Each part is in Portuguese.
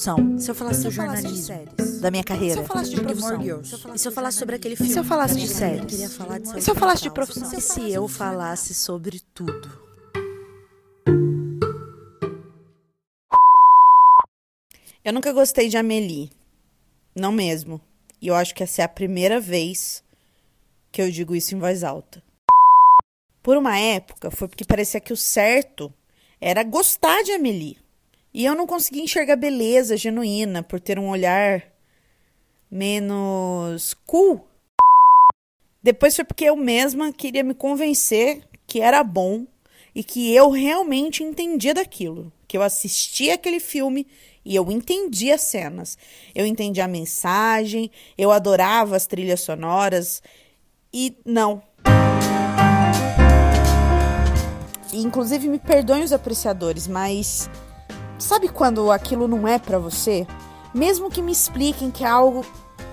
Se eu falasse de jornalismo, da minha carreira, Se eu falasse de profissão, e se eu falasse sobre aquele filme, se eu falasse de séries? E se eu falasse de profissão? E se eu falasse sobre tudo? Eu nunca gostei de Amélie. Não mesmo. E eu acho que essa é a primeira vez que eu digo isso em voz alta. Por uma época, foi porque parecia que o certo era gostar de Amélie. E eu não conseguia enxergar beleza genuína por ter um olhar menos cool. Depois foi porque eu mesma queria me convencer que era bom e que eu realmente entendia daquilo. Que eu assistia aquele filme e eu entendia as cenas. Eu entendia a mensagem, eu adorava as trilhas sonoras. E não. E, inclusive, me perdoem os apreciadores, mas sabe quando aquilo não é pra você? Mesmo que me expliquem que é algo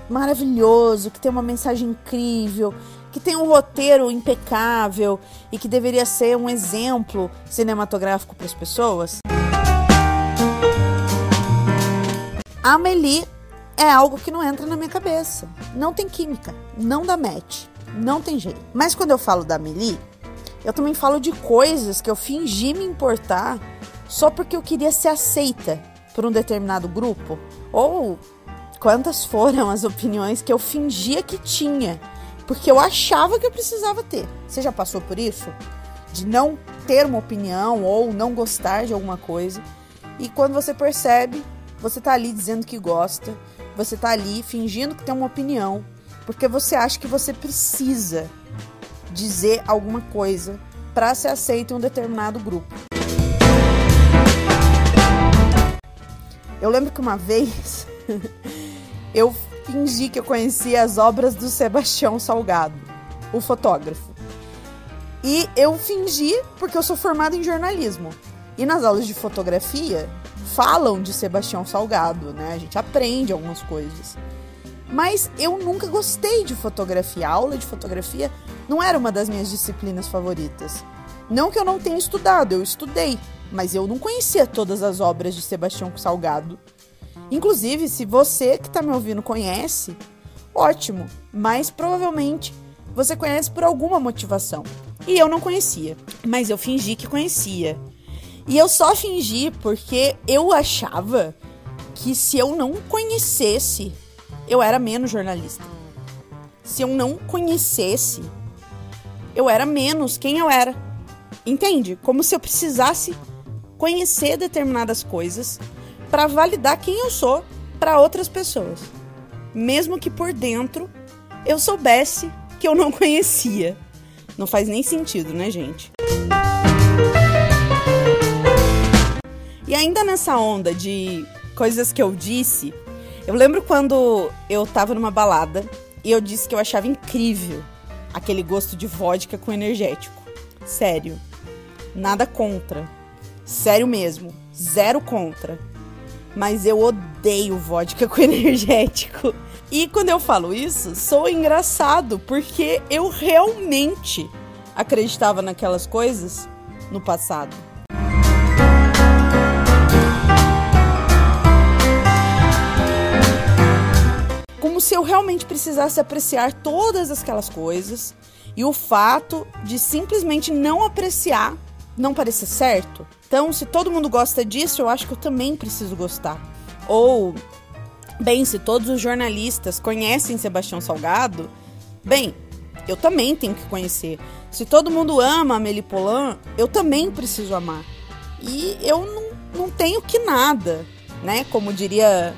maravilhoso, que tem uma mensagem incrível, que tem um roteiro impecável e que deveria ser um exemplo cinematográfico para as pessoas. A Amélie é algo que não entra na minha cabeça. Não tem química, não dá match, não tem jeito. Mas quando eu falo da Amélie, eu também falo de coisas que eu fingi me importar só porque eu queria ser aceita por um determinado grupo. Ou quantas foram as opiniões que eu fingia que tinha, porque eu achava que eu precisava ter. Você já passou por isso? De não ter uma opinião ou não gostar de alguma coisa. E quando você percebe, você tá ali dizendo que gosta, você tá ali fingindo que tem uma opinião, porque você acha que você precisa dizer alguma coisa para ser aceito em um determinado grupo. Eu lembro que uma vez eu fingi que eu conhecia as obras do Sebastião Salgado, o fotógrafo. E eu fingi porque eu sou formada em jornalismo. E nas aulas de fotografia falam de Sebastião Salgado, né? A gente aprende algumas coisas. Mas eu nunca gostei de fotografia. A aula de fotografia não era uma das minhas disciplinas favoritas. Não que eu não tenha estudado, eu estudei, mas eu não conhecia todas as obras de Sebastião Salgado. Inclusive, se você que está me ouvindo conhece, ótimo, mas provavelmente você conhece por alguma motivação. E eu não conhecia, mas eu fingi que conhecia. E eu só fingi porque eu achava que se eu não conhecesse, eu era menos jornalista. Se eu não conhecesse, eu era menos quem eu era. Entende? Como se eu precisasse conhecer determinadas coisas para validar quem eu sou para outras pessoas. Mesmo que por dentro eu soubesse que eu não conhecia. Não faz nem sentido, né, gente? E ainda nessa onda de coisas que eu disse, eu lembro quando eu tava numa balada e eu disse que eu achava incrível aquele gosto de vodka com energético. Sério. Nada contra. Sério mesmo. Zero contra. Mas eu odeio vodka com energético. E quando eu falo isso, sou engraçado porque eu realmente acreditava naquelas coisas no passado. Como se eu realmente precisasse apreciar todas aquelas coisas e o fato de simplesmente não apreciar não parecer certo. Então, se todo mundo gosta disso, eu acho que eu também preciso gostar. Ou, bem, se todos os jornalistas conhecem Sebastião Salgado, bem, eu também tenho que conhecer. Se todo mundo ama Amélie Poulain, eu também preciso amar. E eu não, não tenho que nada, né? Como diria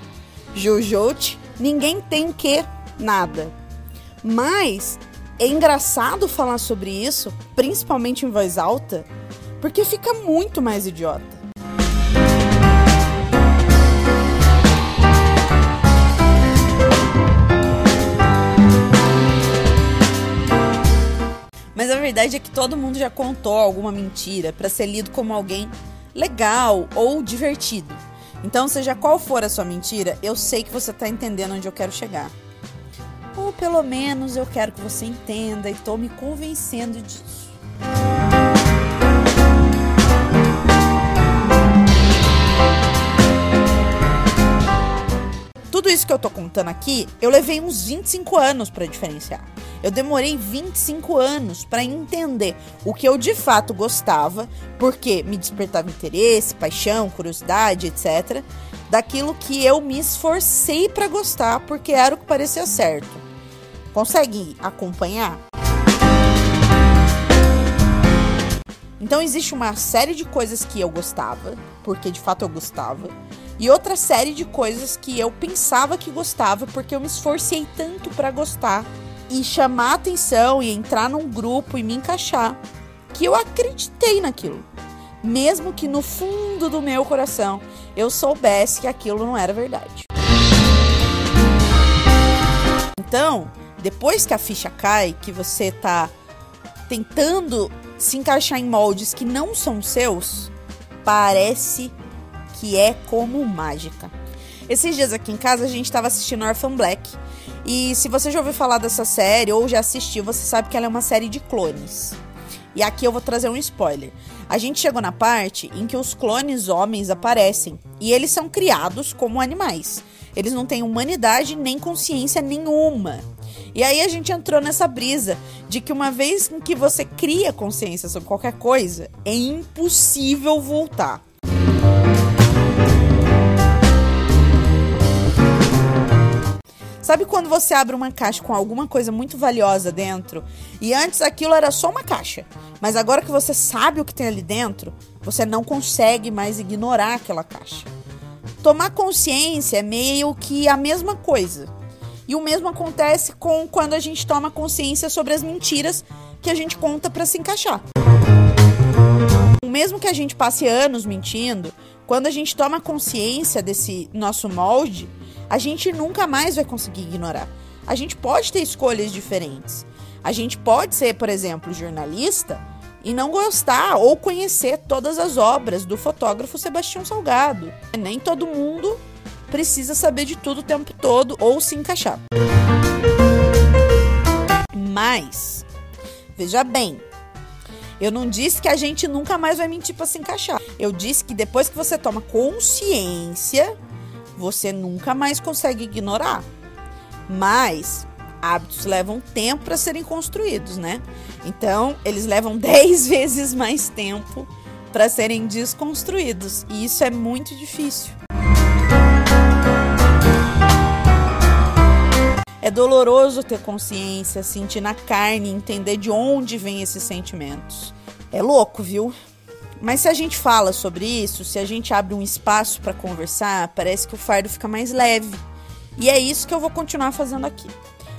Jojote, ninguém tem que nada. Mas é engraçado falar sobre isso, principalmente em voz alta, porque fica muito mais idiota. Mas a verdade é que todo mundo já contou alguma mentira para ser lido como alguém legal ou divertido. Então, seja qual for a sua mentira, eu sei que você tá entendendo onde eu quero chegar. Ou pelo menos eu quero que você entenda e tô me convencendo disso. Tudo isso que eu tô contando aqui, eu levei uns 25 anos para diferenciar. Eu demorei 25 anos para entender o que eu de fato gostava, porque me despertava interesse, paixão, curiosidade, etc, daquilo que eu me esforcei para gostar, porque era o que parecia certo. Consegue acompanhar? Então existe uma série de coisas que eu gostava, porque de fato eu gostava, e outra série de coisas que eu pensava que gostava, porque eu me esforcei tanto para gostar e chamar atenção e entrar num grupo e me encaixar, que eu acreditei naquilo. Mesmo que no fundo do meu coração eu soubesse que aquilo não era verdade. Então, depois que a ficha cai, que você tá tentando se encaixar em moldes que não são seus, parece que é como mágica. Esses dias aqui em casa a gente estava assistindo Orphan Black. E se você já ouviu falar dessa série ou já assistiu, você sabe que ela é uma série de clones. E aqui eu vou trazer um spoiler. A gente chegou na parte em que os clones homens aparecem e eles são criados como animais. Eles não têm humanidade nem consciência nenhuma. E aí a gente entrou nessa brisa de que uma vez que você cria consciência sobre qualquer coisa, é impossível voltar. Sabe quando você abre uma caixa com alguma coisa muito valiosa dentro e antes aquilo era só uma caixa, mas agora que você sabe o que tem ali dentro, você não consegue mais ignorar aquela caixa. Tomar consciência é meio que a mesma coisa. E o mesmo acontece com quando a gente toma consciência sobre as mentiras que a gente conta para se encaixar. O mesmo que a gente passe anos mentindo, quando a gente toma consciência desse nosso molde, a gente nunca mais vai conseguir ignorar. A gente pode ter escolhas diferentes. A gente pode ser, por exemplo, jornalista e não gostar ou conhecer todas as obras do fotógrafo Sebastião Salgado. Nem todo mundo precisa saber de tudo o tempo todo ou se encaixar. Mas, veja bem, eu não disse que a gente nunca mais vai mentir para se encaixar. Eu disse que depois que você toma consciência você nunca mais consegue ignorar. Mas hábitos levam tempo para serem construídos, né? Então, eles levam 10 vezes mais tempo para serem desconstruídos, e isso é muito difícil. É doloroso ter consciência, sentir na carne, entender de onde vêm esses sentimentos. É louco, viu? Mas se a gente fala sobre isso, se a gente abre um espaço para conversar, parece que o fardo fica mais leve. E é isso que eu vou continuar fazendo aqui,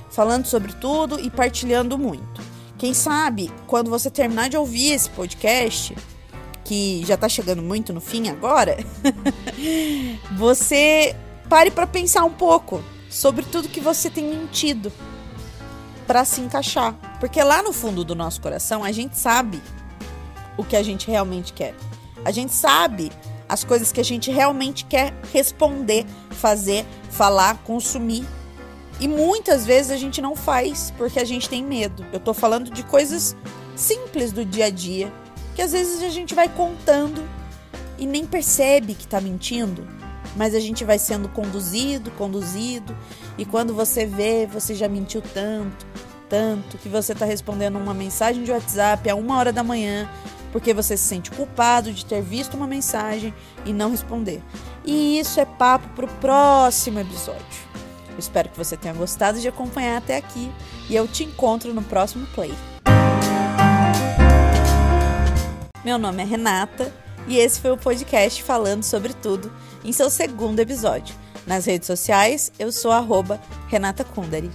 falando sobre tudo e partilhando muito. Quem sabe, quando você terminar de ouvir esse podcast, que já tá chegando muito no fim agora, você pare para pensar um pouco sobre tudo que você tem mentido para se encaixar, porque lá no fundo do nosso coração a gente sabe o que a gente realmente quer. A gente sabe as coisas que a gente realmente quer responder, fazer, falar, consumir. E muitas vezes a gente não faz porque a gente tem medo. Eu tô falando de coisas simples do dia a dia, que às vezes a gente vai contando e nem percebe que tá mentindo, mas a gente vai sendo conduzido, conduzido, e quando você vê, você já mentiu tanto, tanto, que você tá respondendo uma mensagem de WhatsApp a uma hora da manhã, porque você se sente culpado de ter visto uma mensagem e não responder. E isso é papo para o próximo episódio. Espero que você tenha gostado de acompanhar até aqui e eu te encontro no próximo play. Meu nome é Renata e esse foi o podcast falando sobre tudo em seu segundo episódio. Nas redes sociais, eu sou arroba Renata Kundari.